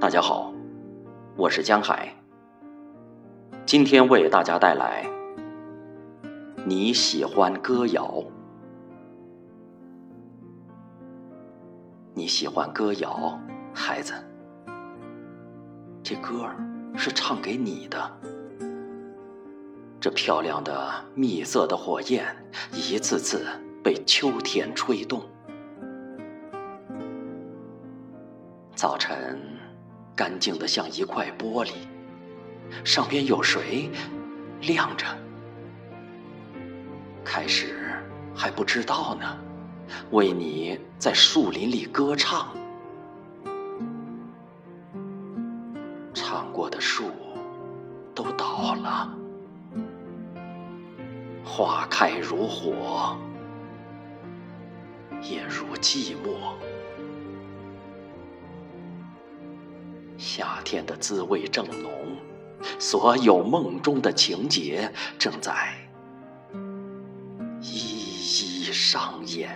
大家好，我是江海。今天为大家带来你喜欢歌谣，你喜欢歌谣，孩子，这歌儿是唱给你的。这漂亮的蜜色的火焰，一次次被秋天吹动。早晨。干净的像一块玻璃，上边有谁亮着？开始还不知道呢，为你在树林里歌唱。唱过的树都倒了，花开如火，也如寂寞。夏天的滋味正浓，所有梦中的情节正在一一上演。